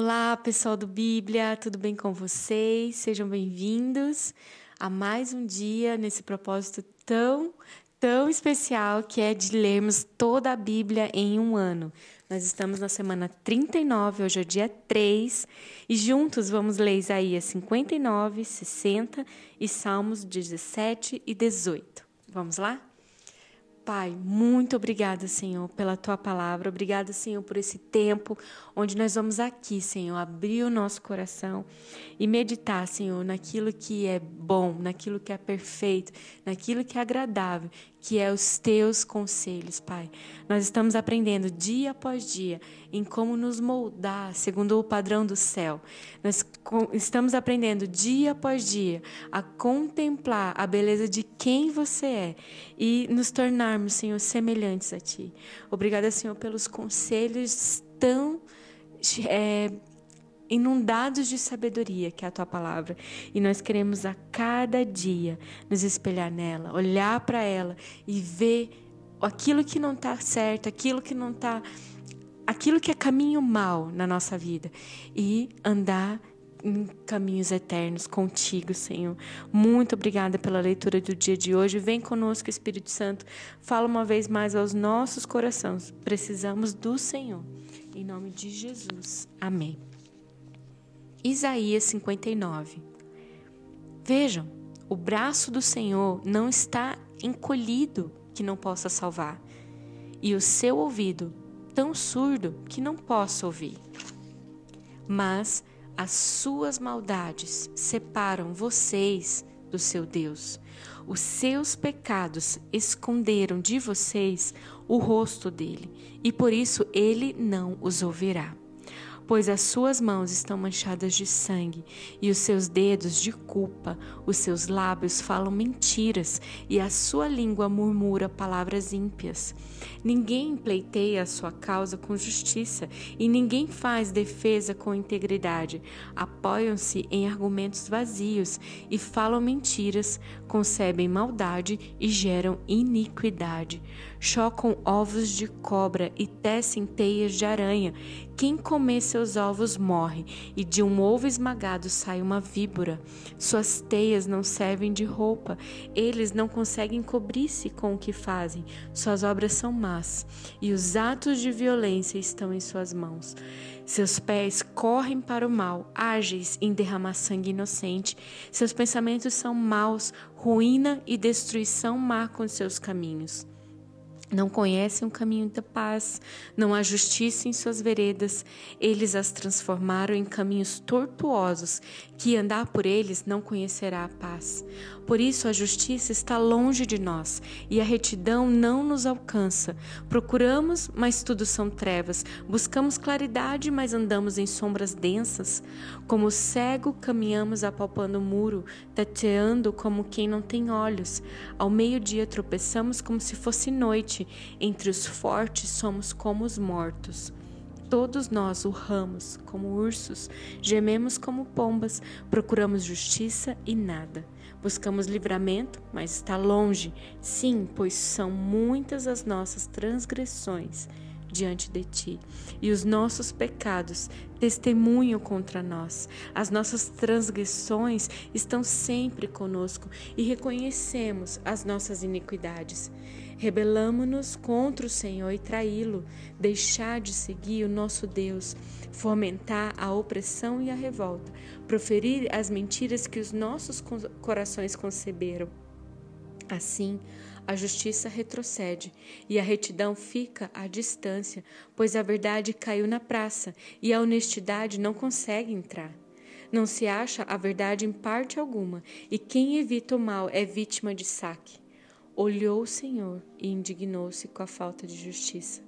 Olá, pessoal do Bíblia, tudo bem com vocês? Sejam bem-vindos a mais um dia nesse propósito tão, tão especial que é de lermos toda a Bíblia em um ano. Nós estamos na semana 39, hoje é o dia 3, e juntos vamos ler Isaías 59, 60 e Salmos 17 e 18. Vamos lá? Pai, muito obrigada, Senhor, pela tua palavra. Obrigada, Senhor, por esse tempo onde nós vamos aqui, Senhor, abrir o nosso coração e meditar, Senhor, naquilo que é bom, naquilo que é perfeito, naquilo que é agradável, que é os teus conselhos, Pai. Nós estamos aprendendo dia após dia em como nos moldar segundo o padrão do céu. Nós estamos aprendendo dia após dia a contemplar a beleza de quem você é e nos tornarmos, Senhor, semelhantes a Ti. Obrigada, Senhor, pelos conselhos tão é, inundados de sabedoria, que é a tua palavra. E nós queremos a cada dia nos espelhar nela, olhar para ela e ver aquilo que não está certo, aquilo que não está. aquilo que é caminho mal na nossa vida e andar em caminhos eternos contigo, Senhor. Muito obrigada pela leitura do dia de hoje. Vem conosco, Espírito Santo. Fala uma vez mais aos nossos corações. Precisamos do Senhor. Em nome de Jesus. Amém. Isaías 59. Vejam, o braço do Senhor não está encolhido que não possa salvar, e o seu ouvido tão surdo que não possa ouvir. Mas as suas maldades separam vocês do seu Deus. Os seus pecados esconderam de vocês o rosto dele, e por isso ele não os ouvirá pois as suas mãos estão manchadas de sangue e os seus dedos de culpa, os seus lábios falam mentiras e a sua língua murmura palavras ímpias. Ninguém pleiteia a sua causa com justiça e ninguém faz defesa com integridade. Apoiam-se em argumentos vazios e falam mentiras, concebem maldade e geram iniquidade. Chocam ovos de cobra e tecem teias de aranha. Quem comer seus ovos morre, e de um ovo esmagado sai uma víbora. Suas teias não servem de roupa, eles não conseguem cobrir-se com o que fazem. Suas obras são más, e os atos de violência estão em suas mãos. Seus pés correm para o mal, ágeis em derramar sangue inocente. Seus pensamentos são maus, ruína e destruição marcam seus caminhos não conhecem o caminho da paz, não há justiça em suas veredas, eles as transformaram em caminhos tortuosos, que andar por eles não conhecerá a paz. Por isso a justiça está longe de nós e a retidão não nos alcança. Procuramos, mas tudo são trevas, buscamos claridade, mas andamos em sombras densas. Como cego, caminhamos apalpando o muro, tateando como quem não tem olhos. Ao meio-dia tropeçamos como se fosse noite entre os fortes somos como os mortos. Todos nós urramos como ursos, gememos como pombas, procuramos justiça e nada. Buscamos livramento, mas está longe. Sim, pois são muitas as nossas transgressões diante de ti, e os nossos pecados testemunham contra nós. As nossas transgressões estão sempre conosco e reconhecemos as nossas iniquidades. Rebelamo-nos contra o Senhor e traí-lo, deixar de seguir o nosso Deus, fomentar a opressão e a revolta, proferir as mentiras que os nossos corações conceberam. Assim, a justiça retrocede e a retidão fica à distância, pois a verdade caiu na praça e a honestidade não consegue entrar. Não se acha a verdade em parte alguma, e quem evita o mal é vítima de saque. Olhou o Senhor e indignou-se com a falta de justiça.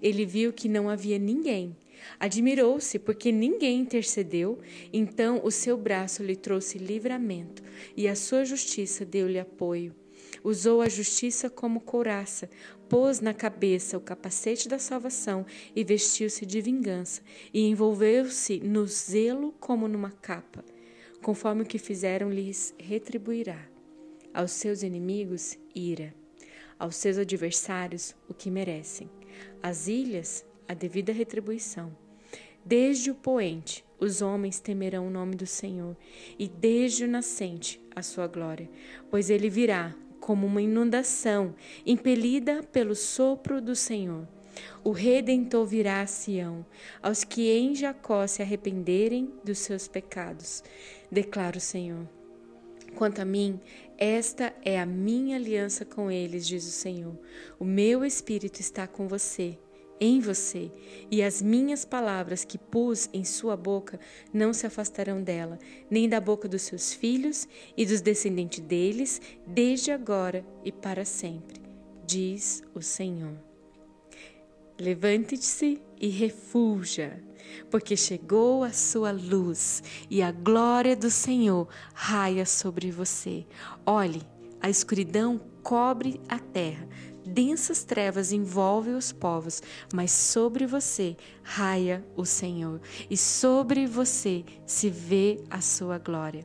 Ele viu que não havia ninguém. Admirou-se porque ninguém intercedeu, então o seu braço lhe trouxe livramento e a sua justiça deu-lhe apoio. Usou a justiça como couraça, pôs na cabeça o capacete da salvação e vestiu-se de vingança, e envolveu-se no zelo como numa capa. Conforme o que fizeram, lhes retribuirá aos seus inimigos ira, aos seus adversários o que merecem, às ilhas a devida retribuição. Desde o poente, os homens temerão o nome do Senhor, e desde o nascente, a sua glória, pois ele virá como uma inundação, impelida pelo sopro do Senhor. O Redentor virá a Sião, aos que em Jacó se arrependerem dos seus pecados, declara o Senhor. Quanto a mim, esta é a minha aliança com eles, diz o Senhor. O meu espírito está com você em você, e as minhas palavras que pus em sua boca não se afastarão dela, nem da boca dos seus filhos e dos descendentes deles, desde agora e para sempre, diz o Senhor. Levante-se e refulja, porque chegou a sua luz e a glória do Senhor raia sobre você. Olhe, a escuridão cobre a terra, densas trevas envolvem os povos, mas sobre você raia o Senhor, e sobre você se vê a sua glória.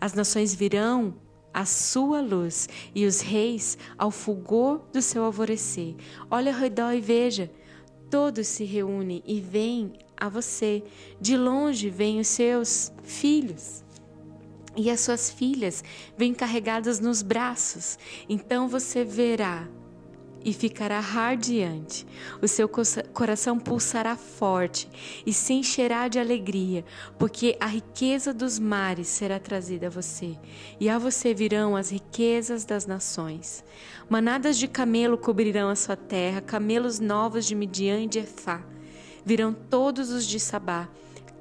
As nações virão à sua luz e os reis ao fulgor do seu alvorecer. Olha ao redor e veja, todos se reúnem e vêm a você. De longe vêm os seus filhos. E as suas filhas vêm carregadas nos braços. Então você verá e ficará radiante. O seu coração pulsará forte e se encherá de alegria, porque a riqueza dos mares será trazida a você, e a você virão as riquezas das nações. Manadas de camelo cobrirão a sua terra, camelos novos de Midian e de Efá. Virão todos os de Sabá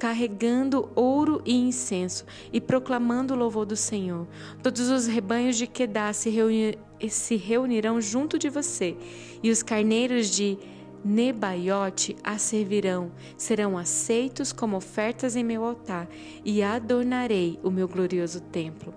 carregando ouro e incenso e proclamando o louvor do Senhor. Todos os rebanhos de Quedá se, reuni se reunirão junto de você, e os carneiros de Nebaiote a servirão, serão aceitos como ofertas em meu altar, e adornarei o meu glorioso templo.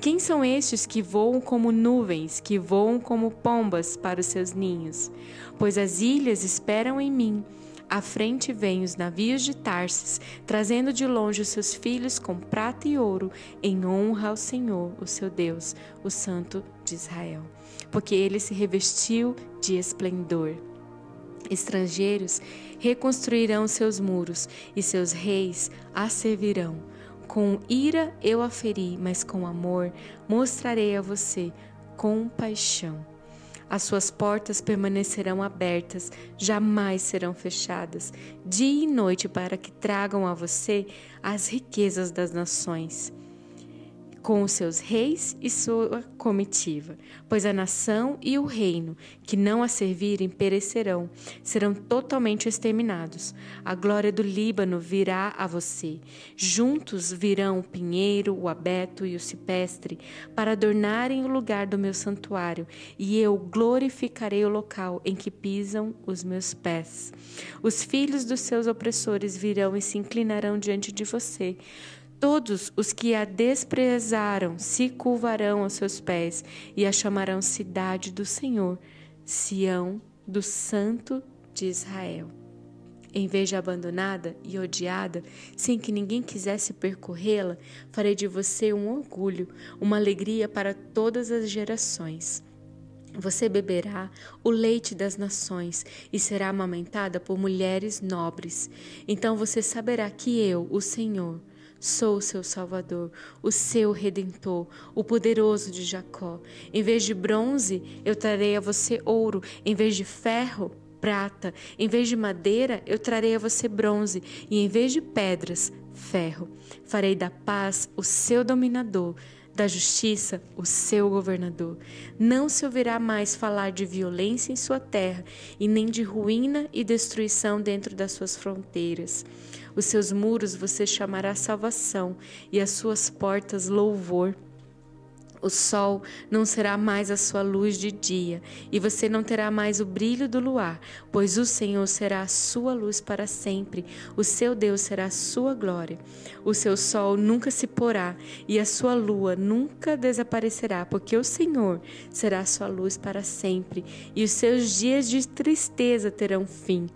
Quem são estes que voam como nuvens, que voam como pombas para os seus ninhos? Pois as ilhas esperam em mim à frente vêm os navios de Tarsis, trazendo de longe os seus filhos com prata e ouro, em honra ao Senhor, o seu Deus, o Santo de Israel. Porque ele se revestiu de esplendor. Estrangeiros reconstruirão seus muros e seus reis a servirão. Com ira eu a feri, mas com amor mostrarei a você compaixão. As suas portas permanecerão abertas, jamais serão fechadas, dia e noite, para que tragam a você as riquezas das nações com os seus reis e sua comitiva, pois a nação e o reino que não a servirem perecerão, serão totalmente exterminados. A glória do Líbano virá a você. Juntos virão o pinheiro, o abeto e o cipestre, para adornarem o lugar do meu santuário, e eu glorificarei o local em que pisam os meus pés. Os filhos dos seus opressores virão e se inclinarão diante de você. Todos os que a desprezaram se curvarão aos seus pés e a chamarão cidade do Senhor, Sião do Santo de Israel. Em vez de abandonada e odiada, sem que ninguém quisesse percorrê-la, farei de você um orgulho, uma alegria para todas as gerações. Você beberá o leite das nações e será amamentada por mulheres nobres. Então você saberá que eu, o Senhor, Sou o seu Salvador, o seu Redentor, o poderoso de Jacó. Em vez de bronze, eu trarei a você ouro, em vez de ferro, prata, em vez de madeira, eu trarei a você bronze, e em vez de pedras, ferro. Farei da paz o seu dominador da justiça o seu governador. Não se ouvirá mais falar de violência em sua terra e nem de ruína e destruição dentro das suas fronteiras. Os seus muros você chamará salvação e as suas portas louvor. O sol não será mais a sua luz de dia, e você não terá mais o brilho do luar, pois o Senhor será a sua luz para sempre, o seu Deus será a sua glória. O seu sol nunca se porá, e a sua lua nunca desaparecerá, porque o Senhor será a sua luz para sempre, e os seus dias de tristeza terão fim.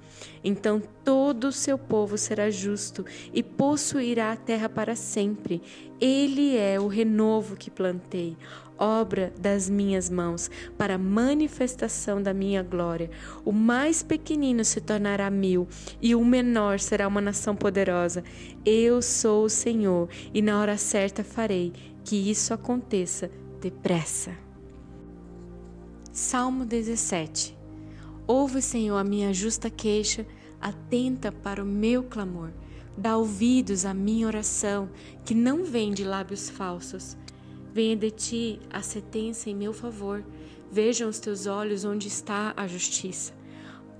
Então todo o seu povo será justo e possuirá a terra para sempre. Ele é o renovo que plantei, obra das minhas mãos, para manifestação da minha glória. O mais pequenino se tornará mil, e o menor será uma nação poderosa. Eu sou o Senhor, e na hora certa farei que isso aconteça depressa. Salmo 17 Ouve, Senhor, a minha justa queixa, atenta para o meu clamor. Dá ouvidos à minha oração, que não vem de lábios falsos. Venha de ti a sentença em meu favor. Vejam os teus olhos onde está a justiça.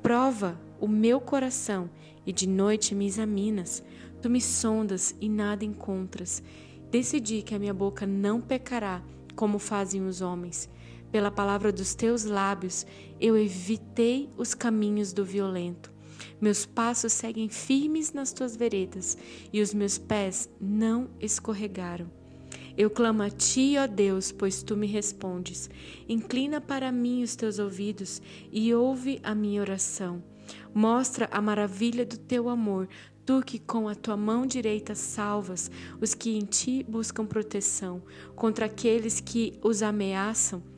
Prova o meu coração e de noite me examinas. Tu me sondas e nada encontras. Decidi que a minha boca não pecará, como fazem os homens. Pela palavra dos teus lábios, eu evitei os caminhos do violento. Meus passos seguem firmes nas tuas veredas, e os meus pés não escorregaram. Eu clamo a ti, ó Deus, pois tu me respondes. Inclina para mim os teus ouvidos e ouve a minha oração. Mostra a maravilha do teu amor, tu que com a tua mão direita salvas os que em ti buscam proteção contra aqueles que os ameaçam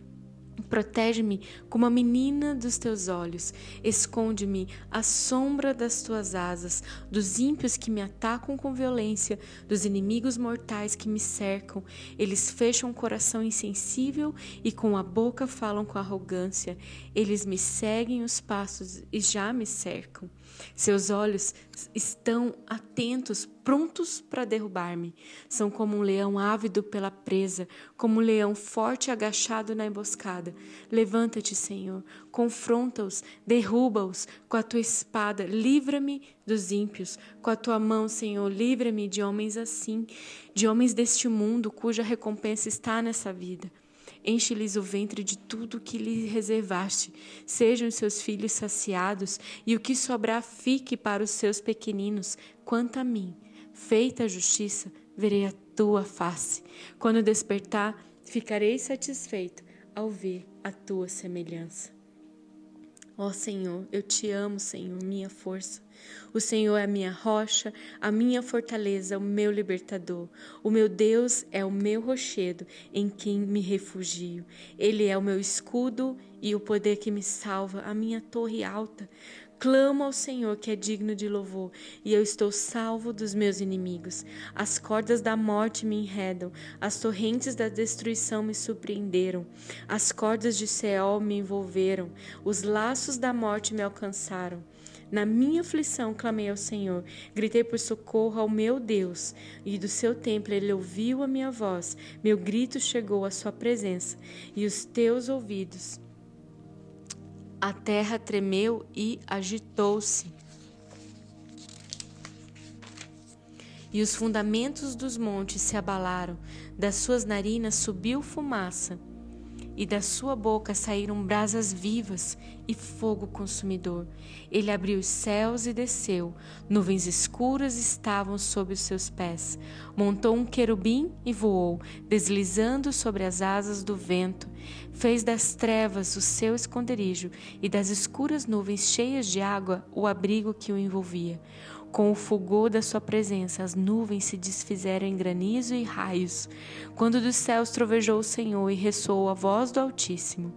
Protege-me como a menina dos teus olhos, esconde-me à sombra das tuas asas, dos ímpios que me atacam com violência, dos inimigos mortais que me cercam. Eles fecham o coração insensível e com a boca falam com arrogância. Eles me seguem os passos e já me cercam. Seus olhos estão atentos, prontos para derrubar-me. São como um leão ávido pela presa, como um leão forte agachado na emboscada. Levanta-te, Senhor, confronta-os, derruba-os com a tua espada, livra-me dos ímpios. Com a tua mão, Senhor, livra-me de homens assim, de homens deste mundo cuja recompensa está nessa vida. Enche-lhes o ventre de tudo que lhe reservaste. Sejam seus filhos saciados, e o que sobrar fique para os seus pequeninos. Quanto a mim, feita a justiça, verei a tua face. Quando despertar, ficarei satisfeito ao ver a tua semelhança. Ó Senhor, eu te amo, Senhor, minha força. O Senhor é a minha rocha, a minha fortaleza, o meu libertador. O meu Deus é o meu rochedo em quem me refugio. Ele é o meu escudo e o poder que me salva, a minha torre alta. Clamo ao Senhor que é digno de louvor, e eu estou salvo dos meus inimigos. As cordas da morte me enredam, as torrentes da destruição me surpreenderam, as cordas de Seol me envolveram, os laços da morte me alcançaram. Na minha aflição clamei ao Senhor, gritei por socorro ao meu Deus, e do seu templo ele ouviu a minha voz. Meu grito chegou à sua presença, e os teus ouvidos a terra tremeu e agitou-se. E os fundamentos dos montes se abalaram, das suas narinas subiu fumaça e da sua boca saíram brasas vivas e fogo consumidor. Ele abriu os céus e desceu, nuvens escuras estavam sob os seus pés. Montou um querubim e voou, deslizando sobre as asas do vento. Fez das trevas o seu esconderijo e das escuras nuvens cheias de água o abrigo que o envolvia. Com o fulgor da sua presença, as nuvens se desfizeram em granizo e raios. Quando dos céus trovejou o Senhor e ressoou a voz do Altíssimo,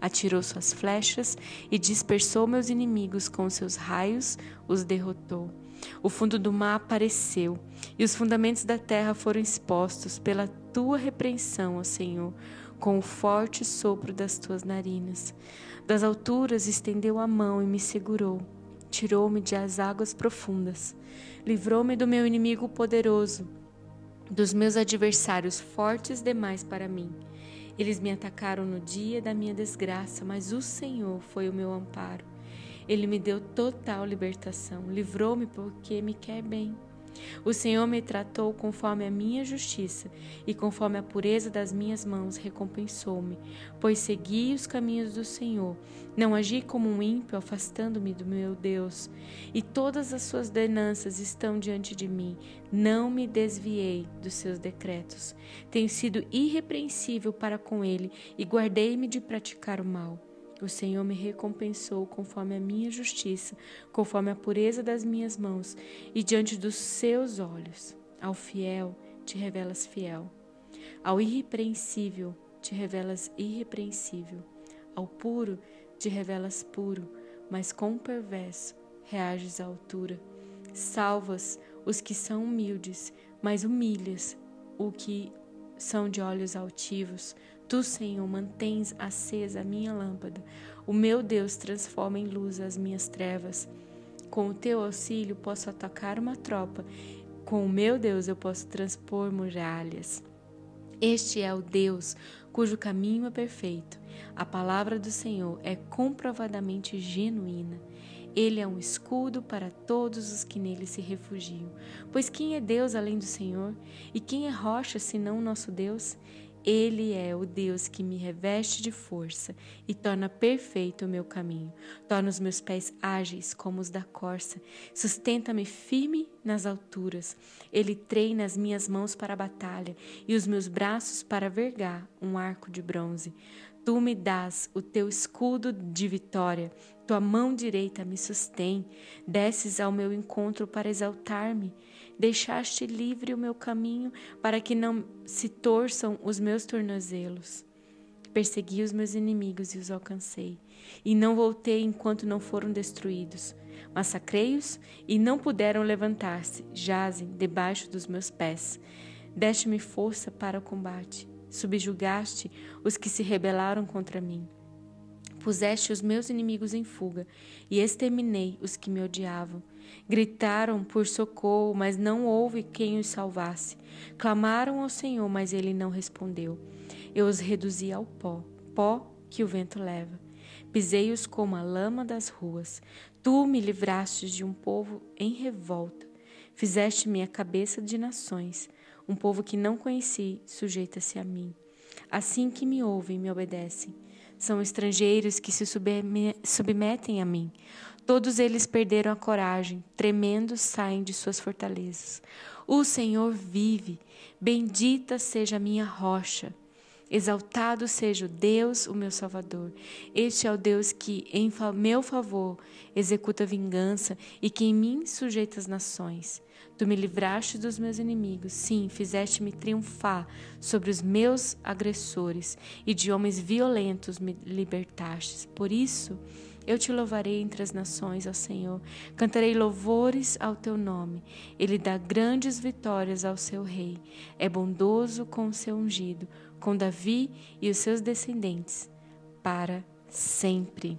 atirou suas flechas e dispersou meus inimigos com seus raios, os derrotou. O fundo do mar apareceu e os fundamentos da terra foram expostos pela tua repreensão, ó Senhor, com o forte sopro das tuas narinas. Das alturas estendeu a mão e me segurou tirou-me das águas profundas, livrou-me do meu inimigo poderoso, dos meus adversários fortes demais para mim. Eles me atacaram no dia da minha desgraça, mas o Senhor foi o meu amparo. Ele me deu total libertação, livrou-me porque me quer bem. O Senhor me tratou conforme a minha justiça, e conforme a pureza das minhas mãos recompensou-me, pois segui os caminhos do Senhor. Não agi como um ímpio, afastando-me do meu Deus. E todas as suas denanças estão diante de mim. Não me desviei dos seus decretos. Tenho sido irrepreensível para com ele e guardei-me de praticar o mal. O Senhor me recompensou conforme a minha justiça, conforme a pureza das minhas mãos, e diante dos seus olhos. Ao fiel te revelas fiel, ao irrepreensível te revelas irrepreensível, ao puro te revelas puro, mas com o perverso reages à altura. Salvas os que são humildes, mas humilhas o que são de olhos altivos. Tu, Senhor, mantens acesa a minha lâmpada. O meu Deus transforma em luz as minhas trevas. Com o teu auxílio posso atacar uma tropa. Com o meu Deus eu posso transpor muralhas. Este é o Deus cujo caminho é perfeito. A palavra do Senhor é comprovadamente genuína. Ele é um escudo para todos os que nele se refugiam. Pois quem é Deus além do Senhor? E quem é rocha senão o nosso Deus? Ele é o Deus que me reveste de força e torna perfeito o meu caminho. Torna os meus pés ágeis como os da corça. Sustenta-me firme nas alturas. Ele treina as minhas mãos para a batalha e os meus braços para vergar um arco de bronze. Tu me dás o teu escudo de vitória, tua mão direita me sustém. Desces ao meu encontro para exaltar-me. Deixaste livre o meu caminho para que não se torçam os meus tornozelos. Persegui os meus inimigos e os alcancei, e não voltei enquanto não foram destruídos. Massacrei-os e não puderam levantar-se, jazem debaixo dos meus pés. Deste-me força para o combate subjugaste os que se rebelaram contra mim. Puseste os meus inimigos em fuga e exterminei os que me odiavam. Gritaram por socorro, mas não houve quem os salvasse. Clamaram ao Senhor, mas ele não respondeu. Eu os reduzi ao pó, pó que o vento leva. Pisei-os como a lama das ruas. Tu me livraste de um povo em revolta. Fizeste minha cabeça de nações. Um povo que não conheci sujeita-se a mim. Assim que me ouvem, me obedecem. São estrangeiros que se submetem a mim. Todos eles perderam a coragem, tremendo saem de suas fortalezas. O Senhor vive, bendita seja a minha rocha. Exaltado seja o Deus, o meu Salvador. Este é o Deus que, em meu favor, executa vingança e que em mim sujeita as nações. Tu me livraste dos meus inimigos, sim, fizeste-me triunfar sobre os meus agressores, e de homens violentos me libertastes. Por isso, eu te louvarei entre as nações, ó Senhor. Cantarei louvores ao teu nome. Ele dá grandes vitórias ao seu rei. É bondoso com o seu ungido com Davi e os seus descendentes para sempre.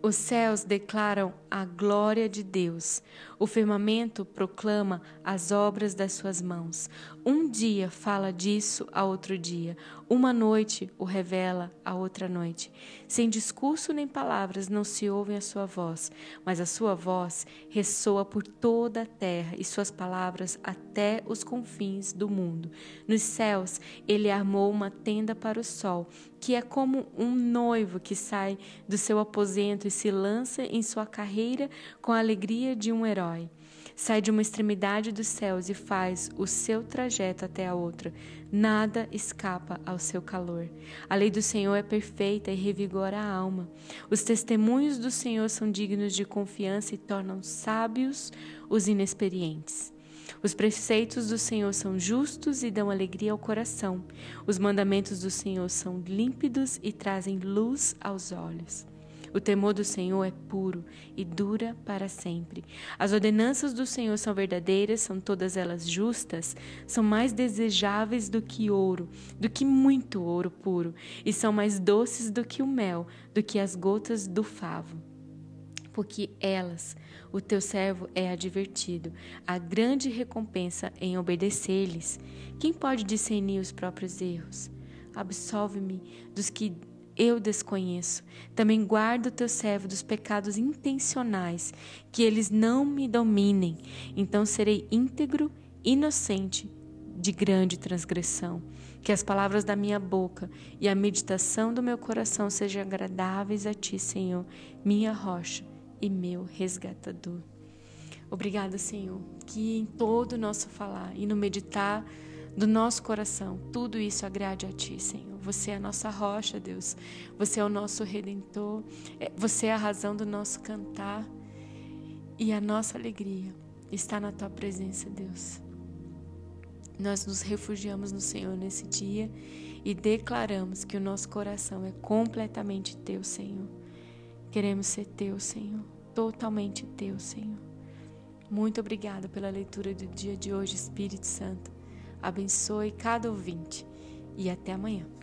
Os céus declaram a glória de Deus, o firmamento proclama as obras das suas mãos. Um dia fala disso a outro dia, uma noite o revela a outra noite. Sem discurso nem palavras não se ouvem a sua voz, mas a sua voz ressoa por toda a terra e suas palavras até os confins do mundo. Nos céus ele armou uma tenda para o sol, que é como um noivo que sai do seu aposento e se lança em sua carreira com a alegria de um herói. Sai de uma extremidade dos céus e faz o seu trajeto até a outra. Nada escapa ao seu calor. A lei do Senhor é perfeita e revigora a alma. Os testemunhos do Senhor são dignos de confiança e tornam sábios os inexperientes. Os preceitos do Senhor são justos e dão alegria ao coração. Os mandamentos do Senhor são límpidos e trazem luz aos olhos. O temor do Senhor é puro e dura para sempre. As ordenanças do Senhor são verdadeiras, são todas elas justas, são mais desejáveis do que ouro, do que muito ouro puro, e são mais doces do que o mel, do que as gotas do favo. Porque elas, o teu servo é advertido, a grande recompensa em obedecer-lhes. Quem pode discernir os próprios erros? Absolve-me dos que eu desconheço. Também guardo o teu servo dos pecados intencionais, que eles não me dominem. Então serei íntegro, inocente de grande transgressão. Que as palavras da minha boca e a meditação do meu coração sejam agradáveis a ti, Senhor, minha rocha e meu resgatador. Obrigada, Senhor, que em todo o nosso falar e no meditar do nosso coração, tudo isso agrade a ti, Senhor. Você é a nossa rocha, Deus. Você é o nosso redentor. É, você é a razão do nosso cantar. E a nossa alegria está na tua presença, Deus. Nós nos refugiamos no Senhor nesse dia e declaramos que o nosso coração é completamente teu, Senhor. Queremos ser teu, Senhor, totalmente teu, Senhor. Muito obrigada pela leitura do dia de hoje, Espírito Santo. Abençoe cada ouvinte e até amanhã.